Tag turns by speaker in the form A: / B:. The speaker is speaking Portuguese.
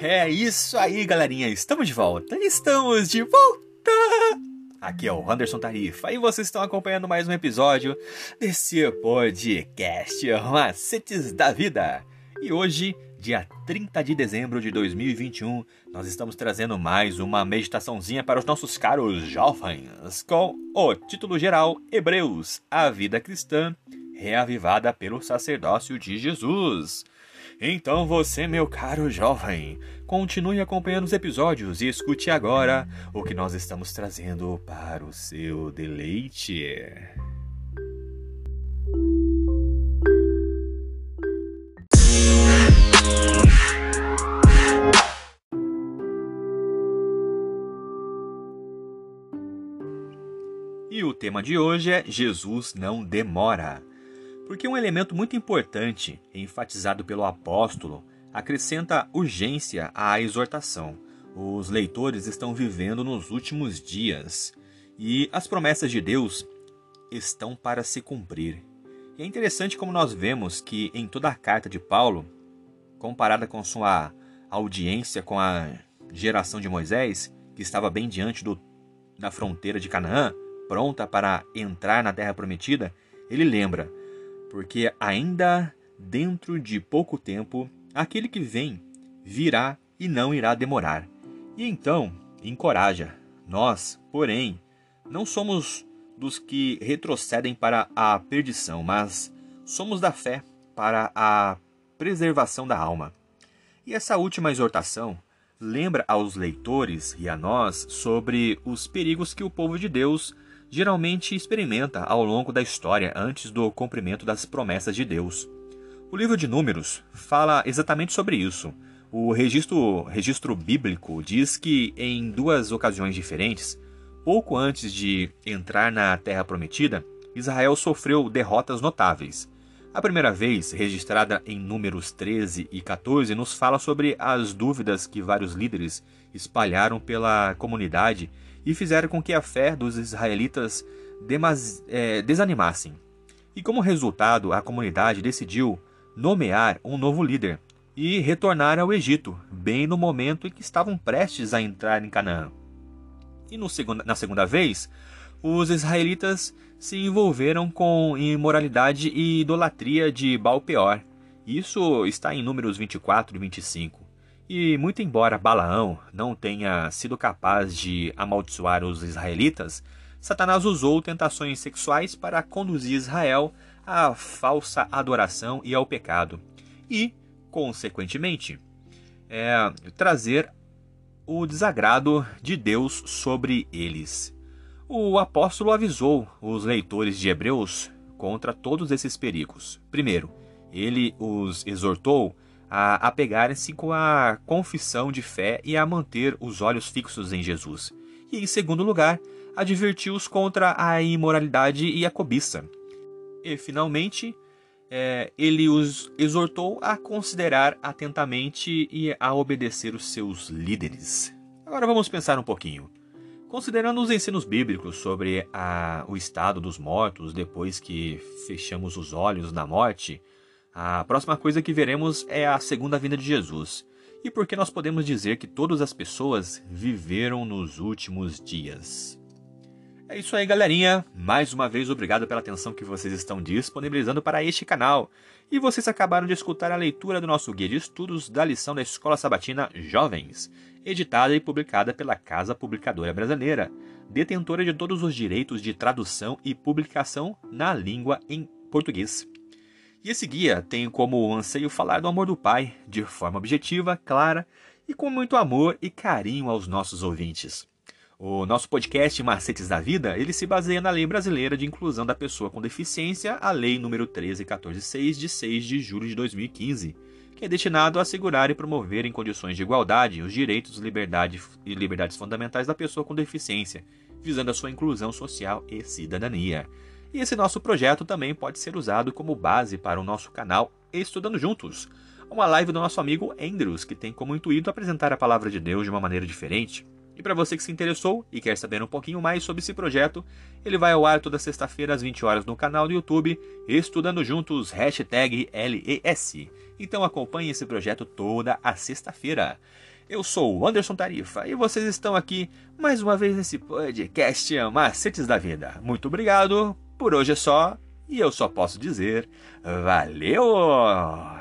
A: É isso aí, galerinha. Estamos de volta. Estamos de volta. Aqui é o Anderson Tarifa e vocês estão acompanhando mais um episódio desse podcast Macetes da Vida. E hoje, dia 30 de dezembro de 2021, nós estamos trazendo mais uma meditaçãozinha para os nossos caros jovens, com o título geral Hebreus, a vida cristã reavivada pelo sacerdócio de Jesus. Então você, meu caro jovem, continue acompanhando os episódios e escute agora o que nós estamos trazendo para o seu deleite. E o tema de hoje é Jesus não demora. Porque um elemento muito importante, enfatizado pelo apóstolo, acrescenta urgência à exortação. Os leitores estão vivendo nos últimos dias e as promessas de Deus estão para se cumprir. E é interessante como nós vemos que em toda a carta de Paulo, comparada com sua audiência com a geração de Moisés, que estava bem diante do, da fronteira de Canaã, pronta para entrar na terra prometida, ele lembra porque ainda dentro de pouco tempo aquele que vem virá e não irá demorar. E então encoraja. Nós, porém, não somos dos que retrocedem para a perdição, mas somos da fé para a preservação da alma. E essa última exortação lembra aos leitores e a nós sobre os perigos que o povo de Deus geralmente experimenta ao longo da história antes do cumprimento das promessas de Deus. O livro de Números fala exatamente sobre isso. O registro, registro bíblico diz que em duas ocasiões diferentes, pouco antes de entrar na Terra Prometida, Israel sofreu derrotas notáveis. A primeira vez, registrada em Números 13 e 14, nos fala sobre as dúvidas que vários líderes espalharam pela comunidade e fizeram com que a fé dos israelitas é, desanimassem. E como resultado, a comunidade decidiu nomear um novo líder e retornar ao Egito, bem no momento em que estavam prestes a entrar em Canaã. E segunda, na segunda vez, os israelitas se envolveram com imoralidade e idolatria de Baal-peor. Isso está em Números 24 e 25. E muito embora Balaão não tenha sido capaz de amaldiçoar os israelitas, Satanás usou tentações sexuais para conduzir Israel à falsa adoração e ao pecado, e, consequentemente, é, trazer o desagrado de Deus sobre eles. O apóstolo avisou os leitores de Hebreus contra todos esses perigos. Primeiro, ele os exortou a apegarem-se com a confissão de fé e a manter os olhos fixos em Jesus. E, em segundo lugar, advertiu-os contra a imoralidade e a cobiça. E, finalmente, é, ele os exortou a considerar atentamente e a obedecer os seus líderes. Agora vamos pensar um pouquinho. Considerando os ensinos bíblicos sobre a, o estado dos mortos depois que fechamos os olhos na morte, a próxima coisa que veremos é a segunda vinda de Jesus. E por que nós podemos dizer que todas as pessoas viveram nos últimos dias. É isso aí, galerinha. Mais uma vez, obrigado pela atenção que vocês estão disponibilizando para este canal. E vocês acabaram de escutar a leitura do nosso guia de estudos da lição da Escola Sabatina Jovens, editada e publicada pela Casa Publicadora Brasileira, detentora de todos os direitos de tradução e publicação na língua em português. E esse guia tem como anseio falar do amor do Pai, de forma objetiva, clara e com muito amor e carinho aos nossos ouvintes. O nosso podcast Macetes da Vida, ele se baseia na Lei Brasileira de Inclusão da Pessoa com Deficiência, a Lei número 13146 de 6 de julho de 2015, que é destinado a assegurar e promover em condições de igualdade os direitos liberdade e liberdades fundamentais da pessoa com deficiência, visando a sua inclusão social e cidadania. E esse nosso projeto também pode ser usado como base para o nosso canal Estudando Juntos, uma live do nosso amigo Andrews, que tem como intuito apresentar a palavra de Deus de uma maneira diferente E para você que se interessou e quer saber um pouquinho mais sobre esse projeto, ele vai ao ar toda sexta-feira às 20 horas no canal do YouTube, Estudando Juntos, hashtag LES. Então acompanhe esse projeto toda a sexta-feira. Eu sou o Anderson Tarifa e vocês estão aqui mais uma vez nesse podcast Macetes da Vida. Muito obrigado, por hoje é só e eu só posso dizer valeu!